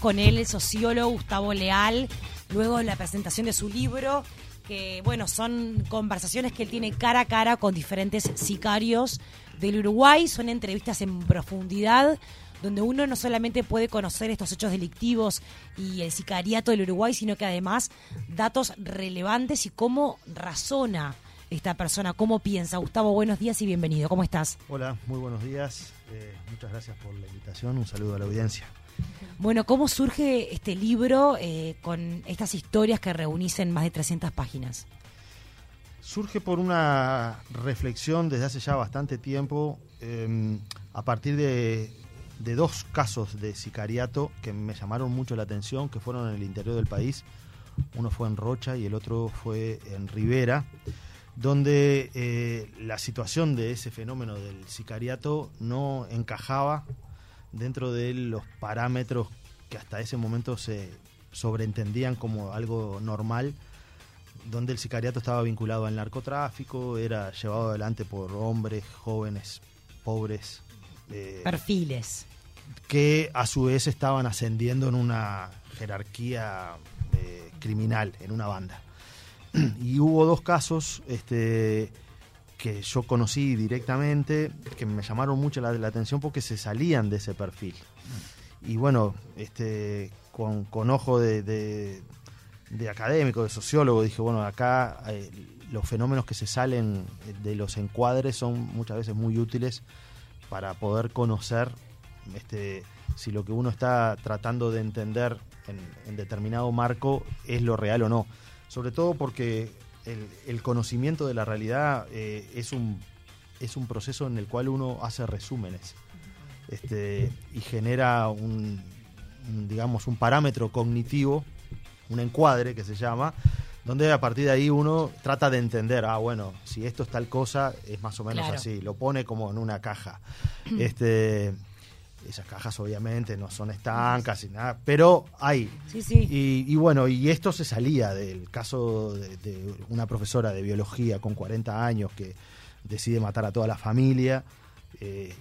Con él, el sociólogo Gustavo Leal, luego de la presentación de su libro, que bueno, son conversaciones que él tiene cara a cara con diferentes sicarios del Uruguay, son entrevistas en profundidad donde uno no solamente puede conocer estos hechos delictivos y el sicariato del Uruguay, sino que además datos relevantes y cómo razona esta persona, cómo piensa. Gustavo, buenos días y bienvenido. ¿Cómo estás? Hola, muy buenos días. Eh, muchas gracias por la invitación. Un saludo a la audiencia. Bueno, ¿cómo surge este libro eh, con estas historias que reunís en más de 300 páginas? Surge por una reflexión desde hace ya bastante tiempo em, a partir de, dos casos de sicariato que me llamaron mucho la atención, que fueron en el interior del país. Uno fue en Rocha y el otro fue en Rivera donde eh, la situación de ese fenómeno del sicariato no encajaba dentro de los parámetros que hasta ese momento se sobreentendían como algo normal, donde el sicariato estaba vinculado al narcotráfico, era llevado adelante por hombres, jóvenes, pobres. Eh, Perfiles. Que a su vez estaban ascendiendo en una jerarquía eh, criminal, en una banda. y hubo dos casos este, que yo conocí directamente, que me llamaron mucho la, atención porque se salían de ese perfil. Y bueno, este, con, con ojo de, de, académico, de sociólogo, dije, bueno, acá eh, los fenómenos que se salen de los encuadres son muchas veces muy útiles para poder conocer este, si lo que uno está tratando de entender en, en determinado marco es lo real o no sobre todo porque el, conocimiento de la realidad eh, es, un, es un proceso en el cual uno hace resúmenes este, y genera un, digamos, un parámetro cognitivo, un encuadre que se llama, donde a partir de ahí uno trata de entender, ah, bueno, si esto es tal cosa, es más o menos así, lo pone como en una caja. Este, esas cajas obviamente no son estancas y nada, pero hay. Sí, sí. Y, bueno, y esto se salía del caso de, una profesora de biología con 40 años que decide matar a toda la familia eh,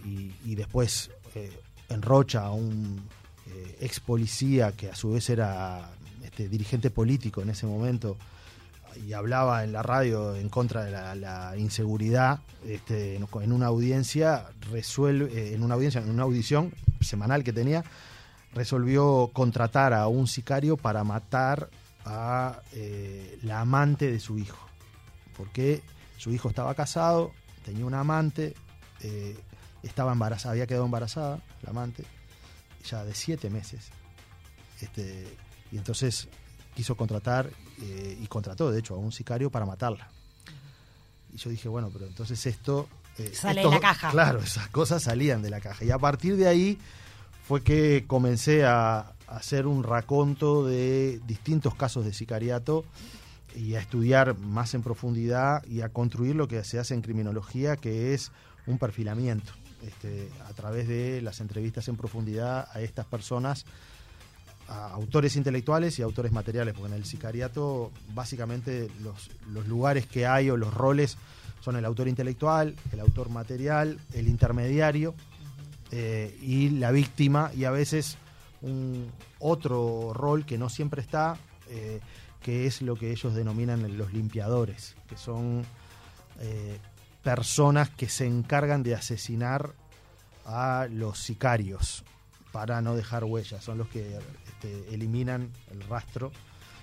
y, después eh, enrocha a un eh, ex policía que a su vez era este, dirigente político en ese momento y hablaba en la radio en contra de la, inseguridad este, en, una audiencia resuelve eh, en una audiencia en una audición semanal que tenía resolvió contratar a un sicario para matar a eh, la amante de su hijo. Porque su hijo estaba casado tenía una amante eh, estaba embarazada había quedado embarazada la amante ya de siete meses. Este, y entonces quiso contratar eh, y contrató, de hecho, a un sicario para matarla. Y yo dije, bueno, pero entonces esto... Eh, Sale de la caja. Claro, esas cosas salían de la caja. Y a partir de ahí fue que comencé a, hacer un raconto de distintos casos de sicariato y a estudiar más en profundidad y a construir lo que se hace en criminología, que es un perfilamiento, este, a través de las entrevistas en profundidad a estas personas a autores intelectuales y autores materiales, porque en el sicariato básicamente los, lugares que hay o los roles son el autor intelectual, el autor material, el intermediario eh, y la víctima y a veces un otro rol que no siempre está, eh, que es lo que ellos denominan los limpiadores, que son eh, personas que se encargan de asesinar a los sicarios para no dejar huellas, son los que este, eliminan el rastro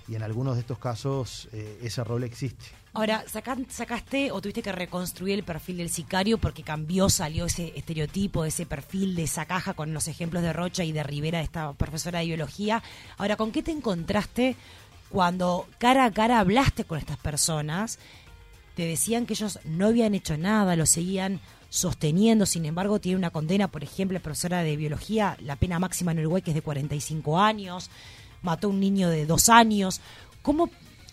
y en algunos de estos casos eh, ese rol existe. Ahora, sacaste o tuviste que reconstruir el perfil del sicario porque cambió, salió ese estereotipo, ese perfil de esa caja con los ejemplos de Rocha y de Rivera, esta profesora de biología. Ahora, ¿con qué te encontraste cuando cara a cara hablaste con estas personas? Te decían que ellos no habían hecho nada, lo seguían sosteniendo, sin embargo, tiene una condena, por ejemplo, profesora de biología, la pena máxima en Uruguay que es de 45 años, mató a un niño de dos años. ¿Cómo,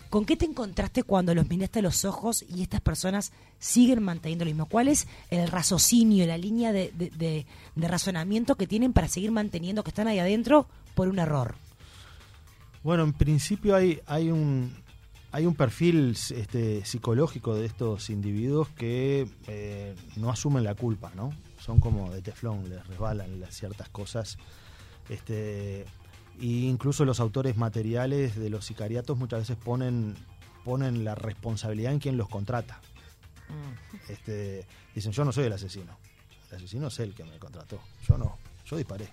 ¿Con qué te encontraste cuando los miraste a los ojos y estas personas siguen manteniendo lo mismo? ¿Cuál es el raciocinio, la línea de, razonamiento que tienen para seguir manteniendo que están ahí adentro por un error? Bueno, en principio hay un, hay un perfil este, psicológico de estos individuos que eh, no asumen la culpa, ¿no? Son como de teflón, les resbalan ciertas cosas. Este, Y incluso los autores materiales de los sicariatos muchas veces ponen, ponen la responsabilidad en quien los contrata. Mm. Este, dicen, yo no soy el asesino. El asesino es el que me contrató. Yo no. Yo disparé.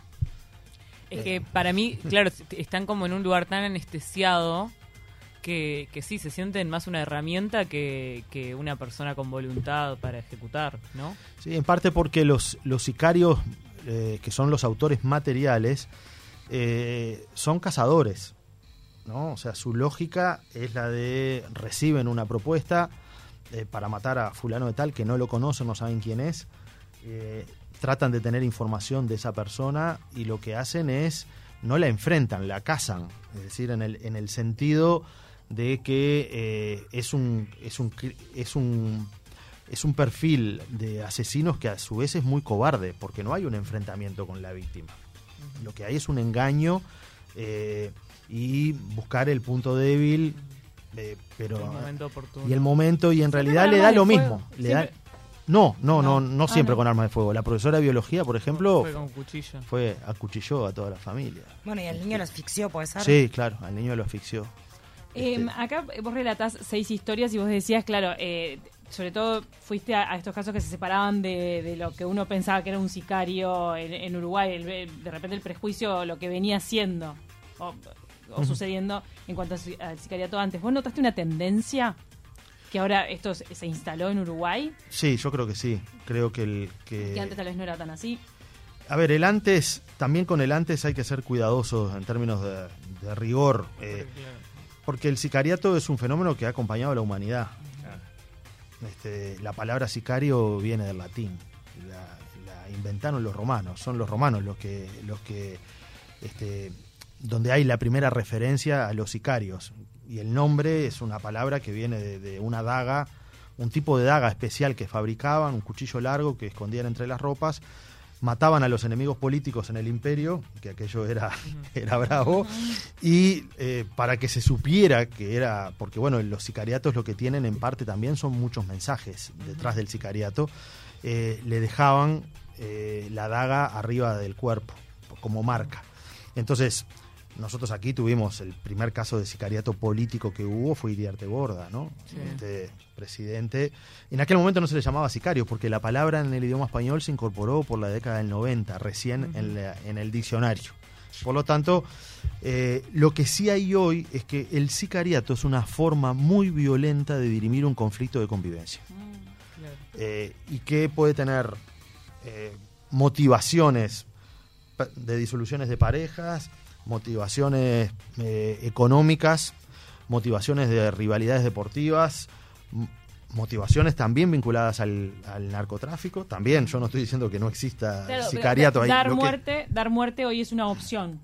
Es que para mí, claro, están como en un lugar tan anestesiado que, sí, se sienten más una herramienta que, una persona con voluntad para ejecutar, ¿no? Sí, en parte porque los, sicarios, eh, que son los autores materiales, eh, son cazadores. ¿no? O sea, su lógica es la de reciben una propuesta eh, para matar a fulano de tal que no lo conocen, no saben quién es. tratan de tener información de esa persona y lo que hacen es no la enfrentan, la cazan. Es decir, en el, en el sentido de que eh, es un es un cri- es un es un perfil de asesinos que a su vez es muy cobarde porque no hay un enfrentamiento con la víctima lo que hay es un engaño eh, y buscar el punto débil eh, pero El momento oportuno. y el momento y en realidad le da lo fuego. mismo le da- Siempre- no no no No. no Ah, siempre no. con armas de fuego la profesora de biología por ejemplo Fue con cuchillo. fue acuchilló a toda la familia Bueno, y el niño lo asfixió, puede ser. sí claro al niño lo asfixió Eh, Este, acá vos relatás seis historias y vos decías, claro, eh, sobre todo fuiste a, a estos casos que se separaban de, de lo que uno pensaba que era un sicario en, en Uruguay, el- de repente el prejuicio, lo que venía siendo o, o sucediendo en cuanto al sicariato antes. ¿Vos notaste una tendencia que ahora esto se, instaló en Uruguay? sí yo creo que sí creo que el que Que antes tal vez no era tan así. A ver, el antes, también con el antes hay que ser cuidadosos en términos de, de rigor, eh, porque el sicariato es un fenómeno que ha acompañado a la humanidad. Este, la palabra sicario viene del latín, la, inventaron los romanos, son los romanos los que, los que, este, donde hay la primera referencia a los sicarios. Y el nombre es una palabra que viene de una daga, un tipo de daga especial que fabricaban, un cuchillo largo que escondían entre las ropas, mataban a los enemigos políticos en el imperio, que aquello era, era bravo, y eh, para que se supiera que era, porque bueno, los sicariatos lo que tienen en parte también son muchos mensajes detrás del sicariato, eh, le dejaban eh, la daga arriba del cuerpo, como marca. Entonces, nosotros aquí tuvimos el primer caso de sicariato político que hubo, fue Iriarte Borda, ¿no? Sí. Este presidente. En aquel momento no se le llamaba sicario, porque la palabra en el idioma español se incorporó por la década del 90, recién en, la- en el diccionario. Por lo tanto, eh, lo que sí hay hoy es que el sicariato es una forma muy violenta de dirimir un conflicto de convivencia Claro. eh, y que puede tener eh, motivaciones de disoluciones de parejas, motivaciones eh, económicas, motivaciones de rivalidades deportivas, motivaciones también vinculadas al, al narcotráfico. También, yo no estoy diciendo que no exista Claro, sicariato ahí. dar que- muerte, dar muerte hoy es una opción.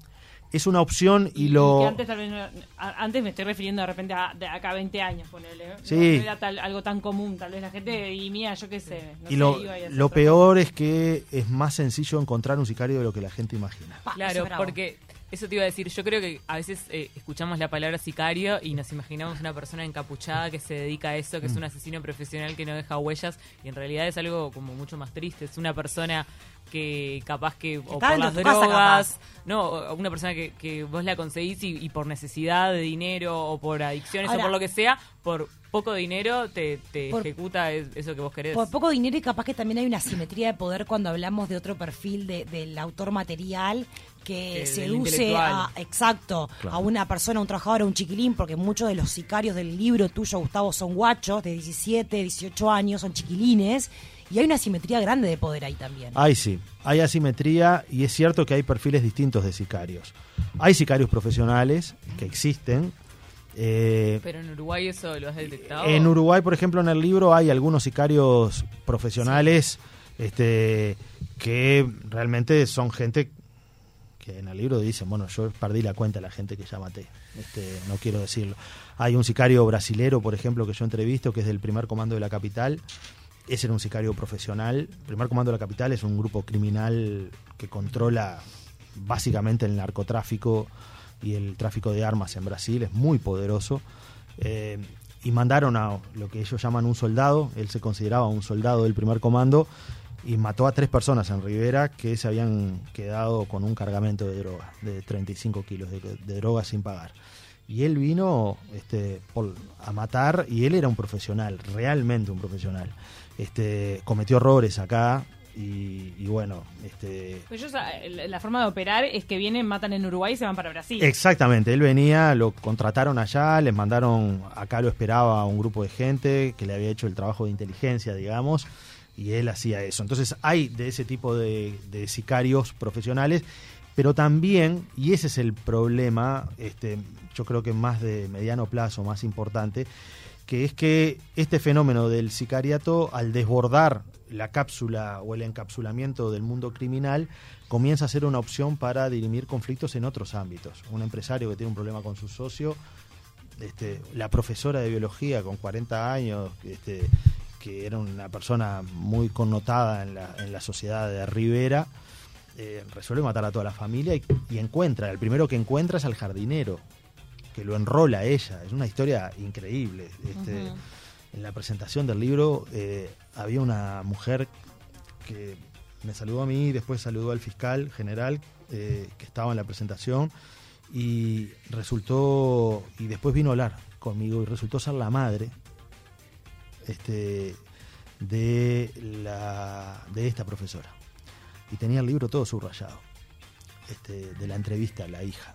es una opción y, que lo... antes, tal vez antes me estoy refiriendo de repente a de acá a 20 años, ponele. ¿eh? Sí. No, era tal- algo tan común, tal vez la gente, y mía, yo qué sé. no y sé, lo, iba y lo peor es que es más sencillo encontrar un sicario de lo que la gente imagina. Claro, porque eso te iba a decir. Yo creo que a veces eh, escuchamos la palabra sicario y nos imaginamos una persona encapuchada que se dedica a eso, que Mm. es un asesino profesional que no deja huellas y en realidad es algo como mucho más triste. Es una persona que capaz que o por las drogas, no, una persona que, que vos la conseguís y, y por necesidad de dinero o por adicciones Ahora- o por lo que sea, por poco dinero te, te Por- ejecuta es- eso que vos querés. Por poco dinero y capaz que también hay una simetría de poder cuando hablamos de otro perfil de- del autor material que seduce a, exacto, Claro. a una persona, a un trabajador, a un chiquilín, porque muchos de los sicarios del libro tuyo, Gustavo, son guachos de 17, 18 años, son chiquilines, y hay una simetría grande de poder ahí también. Hay sí, hay asimetría y es cierto que hay perfiles distintos de sicarios. Hay sicarios profesionales que existen. Eh, Pero en Uruguay eso lo has detectado. en Uruguay, por ejemplo, en el libro hay algunos sicarios profesionales este, que realmente son gente que en el libro dicen, bueno, yo perdí la cuenta de la gente que ya maté, este, no quiero decirlo. Hay un sicario brasilero, por ejemplo, que yo entrevisto, que es del primer comando de la capital. Ese era un sicario profesional. El primer comando de la capital es un grupo criminal que controla básicamente el narcotráfico y el tráfico de armas en Brasil, es muy poderoso. Eh, y mandaron a lo que ellos llaman un soldado, él se consideraba un soldado del primer comando, y mató a tres personas en Rivera que se habían quedado con un cargamento de droga, de 35 kilos de, droga sin pagar. Y él vino este, a matar y él era un profesional, realmente un profesional. Este, cometió errores acá y, y bueno, este, Pues ellos, la la forma de operar es que vienen, matan en Uruguay y se van para Brasil. Exactamente, él venía, lo contrataron allá, les mandaron, acá lo esperaba un grupo de gente que le había hecho el trabajo de inteligencia, digamos, y él hacía eso. Entonces hay de ese tipo de, de sicarios profesionales, pero también, y ese es el problema, este, yo creo que más de mediano plazo, más importante, que es que este fenómeno del sicariato, al desbordar la cápsula o el encapsulamiento del mundo criminal, comienza a ser una opción para dirimir conflictos en otros ámbitos. Un empresario que tiene un problema con su socio, este, la profesora de biología con 40 años, este, que era una persona muy connotada en la, en la sociedad de Rivera, eh, resuelve matar a toda la familia y, y encuentra, el primero que encuentra es al jardinero, que lo enrola ella. Es una historia increíble. Este. En la presentación del libro eh, había una mujer que me saludó a mí, después saludó al fiscal general eh, que estaba en la presentación y resultó, y después vino a hablar conmigo y resultó ser la madre este, de, la, de esta profesora. Y tenía el libro todo subrayado, este, de la entrevista a la hija.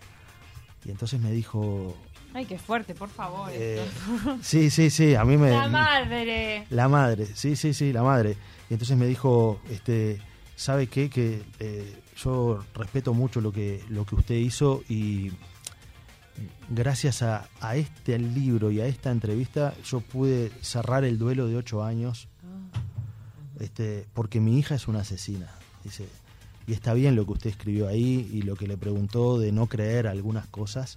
Y entonces me dijo, Ay, qué fuerte, por favor. eh, sí, sí, sí, a mí me... La madre. La madre, sí, sí, sí, la madre. Y entonces me dijo, este, ¿sabe qué? Que eh, yo respeto mucho lo que, lo que usted hizo y gracias a, a este libro y a esta entrevista yo pude cerrar el duelo de ocho años este, porque mi hija es una asesina. Dice, y está bien lo que usted escribió ahí y lo que le preguntó de no creer algunas cosas,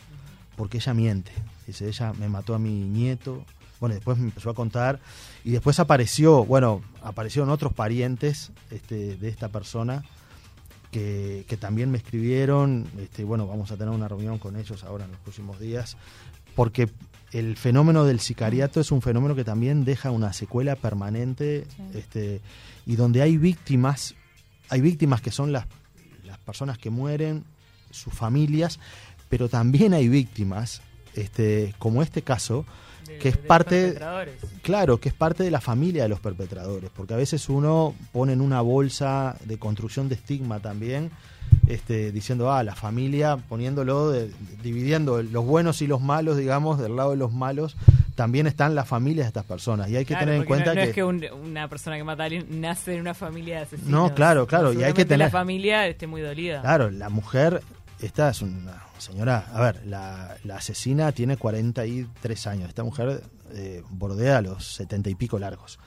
porque ella miente. Dice, ella me mató a mi nieto. Bueno, después me empezó a contar y después apareció, bueno, aparecieron otros parientes este, de esta persona que, que también me escribieron. Este, bueno, vamos a tener una reunión con ellos ahora en los próximos días, porque el fenómeno del sicariato es un fenómeno que también deja una secuela permanente Sí. este, y donde hay víctimas, hay víctimas que son las, las personas que mueren, sus familias, pero también hay víctimas, este, como este caso, que es parte-. Claro, que es parte de la familia de los perpetradores, porque a veces uno pone en una bolsa de construcción de estigma también, este, diciendo, ah, la familia, poniéndolo, de- dividiendo los buenos y los malos, digamos, del lado de los malos, también están las familias de estas personas. Y hay que Claro, tener en porque no- cuenta no, que... es que un- una persona que mata a alguien nace en una familia de asesinos. No, claro, claro, y hay que tener- la familia esté muy dolida. Claro, la mujer, esta es una señora, a ver, la, asesina tiene 43 años, esta mujer eh, bordea los 70 y pico largos.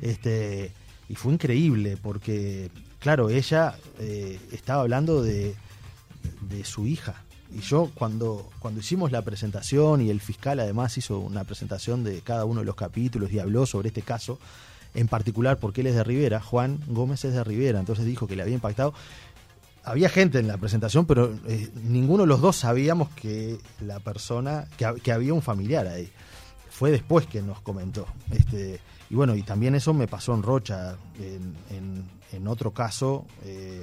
Este, y fue increíble porque, claro, ella eh, estaba hablando de, de su hija. Y yo cuando, cuando hicimos la presentación y el fiscal además hizo una presentación de cada uno de los capítulos y habló sobre este caso, en particular porque él es de Rivera, Juan Gómez es de Rivera, entonces dijo que le había impactado había gente en la presentación, pero eh, ninguno de los dos sabíamos que la persona, que, hab- que había un familiar ahí. Fue después que nos comentó. Este, y bueno, y también eso me pasó en Rocha, en, otro caso. eh,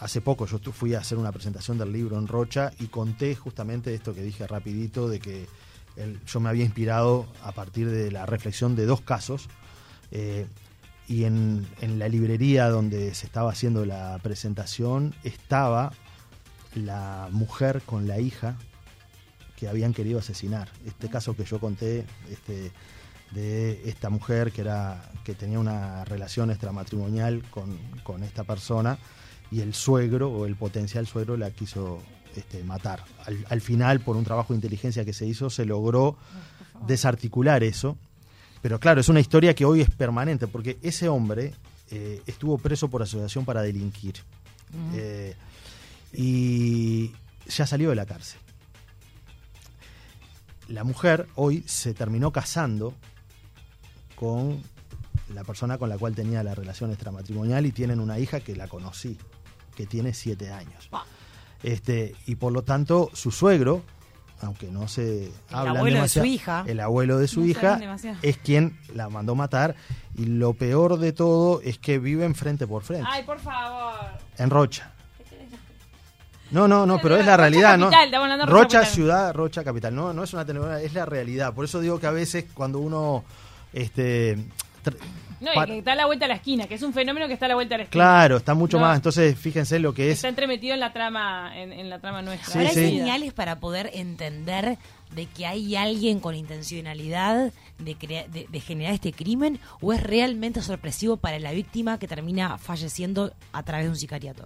hace poco yo fui a hacer una presentación del libro en Rocha y conté justamente esto que dije rapidito, de que yo me había inspirado a partir de la reflexión de dos casos. eh, y en, en la librería donde se estaba haciendo la presentación estaba la mujer con la hija que habían querido asesinar. Este caso que yo conté este, de esta mujer que, era, que tenía una relación extramatrimonial con, con esta persona y el suegro o el potencial suegro la quiso este, matar. Al, al final, por un trabajo de inteligencia que se hizo, se logró desarticular eso. Pero claro, es una historia que hoy es permanente, porque ese hombre eh, estuvo preso por asociación para delinquir. Eh, y ya salió de la cárcel. La mujer hoy se terminó casando con la persona con la cual tenía la relación extramatrimonial y tienen una hija que la conocí, que tiene siete años. Este, y por lo tanto, su suegro aunque no se hablan abuelo de su hija. el abuelo de su No hija es quien la mandó matar y lo peor de todo es que viven frente por frente Ay, por favor. en Rocha. No, no, no, pero es la Rocha realidad, ¿no? capital, Rocha ciudad, Rocha capital. No, no es una telenovela, es la realidad. Por eso digo que a veces cuando uno este No, y que está a la vuelta de la esquina, que es un fenómeno que está a la vuelta de la esquina. claro, está mucho No. más. Entonces, fíjense lo que es Está entremetido en la trama, en, en la trama nuestra. Sí, Ahora hay sí. señales para poder entender de que hay alguien con intencionalidad de, crea- de, de generar este crimen o es realmente sorpresivo para la víctima que termina falleciendo a través de un sicariato.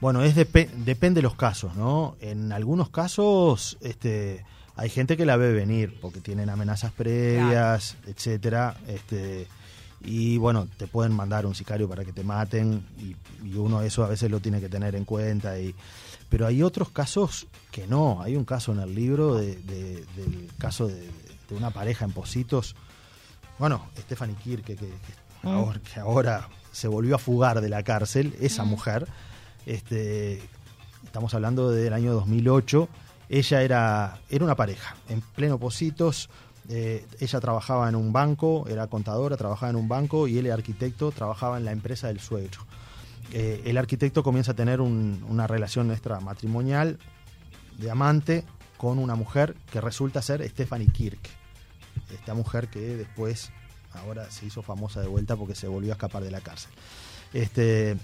Bueno, es depe- depende de los casos, ¿no? En algunos casos, este, hay gente que la ve venir porque tienen amenazas previas, etcétera, este, y bueno, te pueden mandar un sicario para que te maten y, y uno eso a veces lo tiene que tener en cuenta y, pero hay otros casos que no. Hay un caso en el libro de- de- del caso de, de una pareja en Positos. Bueno, Stephanie Kirke, que, que ahora, que ahora se volvió a fugar de la cárcel, esa mujer, este, estamos hablando del año 2008, ella era, era una pareja, en pleno Positos, eh, ella trabajaba en un banco, era contadora, trabajaba en un banco y él era arquitecto, trabajaba en la empresa del suegro. Eh, el arquitecto comienza a tener un- una relación extramatrimonial de amante con una mujer que resulta ser Stephanie Kirk. Esta mujer que después, ahora se hizo famosa de vuelta porque se volvió a escapar de la cárcel. Este,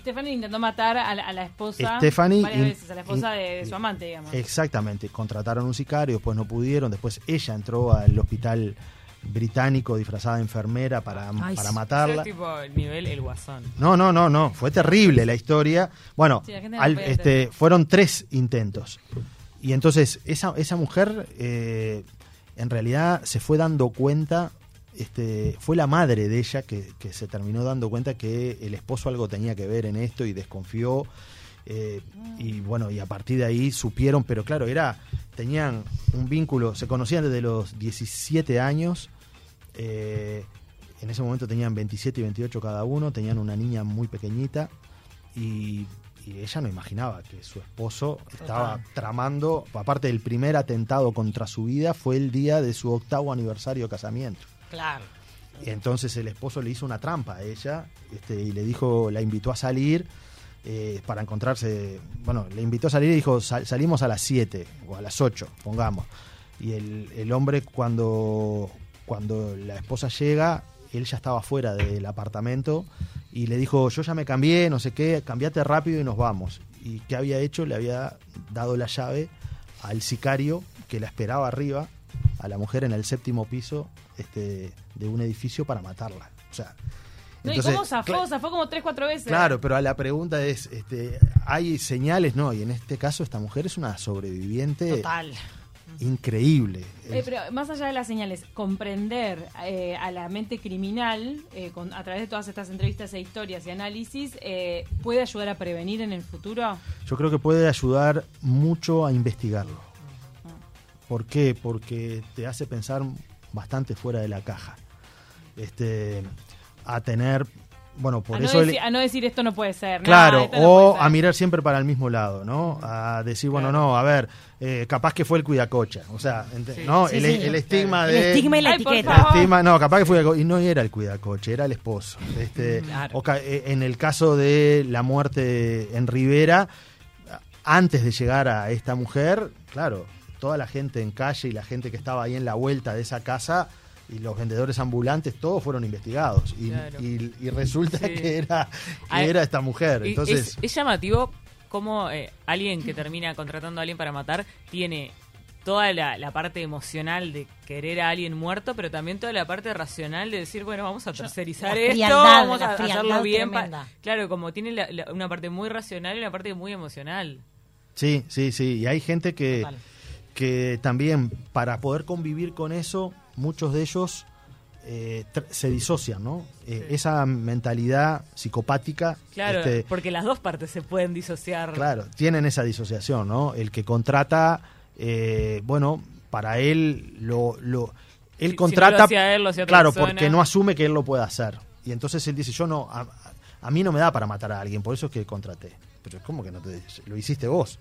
Stephanie intentó matar a la, a la esposa Stephanie varias in- veces, a la esposa in- de, de su amante, digamos. Exactamente, contrataron un sicario, después no pudieron, después ella entró al hospital británico disfrazada de enfermera para, Ay, para matarla. Es tipo el nivel el guasón. No, no, no, no, fue terrible la historia. Bueno, Sí, la al- este, fueron tres intentos. Y entonces esa, esa mujer eh, en realidad se fue dando cuenta, este, fue la madre de ella que, que se terminó dando cuenta que el esposo algo tenía que ver en esto y desconfió. eh, y bueno, y a partir de ahí supieron, pero claro, era, tenían un vínculo, se conocían desde los 17 años, eh, en ese momento tenían 27 y 28 cada uno, tenían una niña muy pequeñita y, y ella no imaginaba que su esposo estaba tramando, aparte del primer atentado contra su vida, fue el día de su octavo aniversario de casamiento. Claro. Y entonces el esposo le hizo una trampa a ella este, y le dijo, la invitó a salir eh, para encontrarse, bueno, le invitó a salir y dijo, "Sal- salimos a las 7 o a las 8, pongamos. Y el, el hombre cuando, cuando la esposa llega, él ya estaba fuera del apartamento y le dijo, yo ya me cambié, no sé qué, cambiate rápido y nos vamos. ¿Y qué había hecho? Le había dado la llave al sicario que la esperaba arriba, a la mujer en el séptimo piso este, de un edificio para matarla. O sea, No, ¿Y entonces, cómo zafó? Zafó como tres, cuatro veces. Claro, pero la pregunta es, este, ¿hay señales? No, y en este caso esta mujer es una sobreviviente Total. increíble. Eh, pero más allá de las señales, comprender eh, a la mente criminal eh, con, a través de todas estas entrevistas e historias y análisis puede ayudar a prevenir en el futuro. Yo creo que puede ayudar mucho a investigarlo. ¿Por qué? Porque te hace pensar bastante fuera de la caja. Este, a tener, bueno, por a, no eso... el- decir, a no decir esto no puede ser. no, Claro, no o ser. a mirar siempre para el mismo lado, ¿no? A decir, bueno, Claro. no, a ver, eh, capaz que fue el cuidacocha. O sea, ent- Sí. ¿no? Sí, el, sí. el estigma El de... estigma y la Ay, etiqueta. el estigma- no, capaz que fue el- y no era el cuidacoche, era el esposo. Este, Claro. o ca- eh, en el caso de la muerte en Rivera, antes de llegar a esta mujer, claro, toda la gente en calle y la gente que estaba ahí en la vuelta de esa casa y los vendedores ambulantes, todos fueron investigados. Y, Claro. y- y resulta Sí. que, era, que Ay, era esta mujer. Entonces, es, es llamativo cómo eh, alguien que termina contratando a alguien para matar tiene toda la, la parte emocional de querer a alguien muerto, pero también toda la parte racional de decir, bueno, vamos a tercerizar esto, frialdad, vamos a hacerlo bien. pa-. Claro, como tiene la- la- una parte muy racional y una parte muy emocional. Sí, sí, sí. Y hay gente que, Total. Que también, para poder convivir con eso, muchos de ellos eh, se disocian, ¿no? Eh, Sí. Esa mentalidad psicopática. Claro, este, porque las dos partes se pueden disociar. claro, tienen esa disociación, ¿no? El que contrata, eh, bueno, para él lo. lo él Si- si contrata. no él, otra claro, persona. porque no asume que él lo pueda hacer. Y entonces él dice: Yo no. A, a mí no me da para matar a alguien, por eso es que contraté. Pero es como que no te. Lo hiciste vos.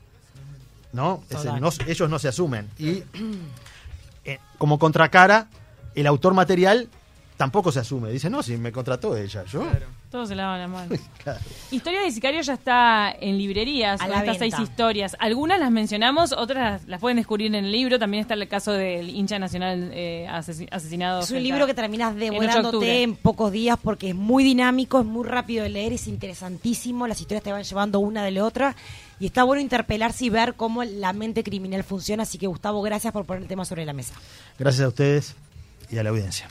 ¿No? Es el no- ellos no se asumen. Y eh, como contracara, el autor material tampoco se asume. Dice, no, si me contrató ella, yo. Todos se lavan la mano. Claro. Historia de Sicario ya está en librerías, A con la estas venta. seis historias. Algunas las mencionamos, otras las pueden descubrir en el libro. También está el caso del hincha nacional eh, asesi- asesinado. Es un libro que terminas en 8 de devorándote octubre. en pocos días porque es muy dinámico, es muy rápido de leer, es interesantísimo, las historias te van llevando una de la otra y está bueno interpelarse y ver cómo la mente criminal funciona. Así que Gustavo, gracias por poner el tema sobre la mesa. Gracias a ustedes y a la audiencia.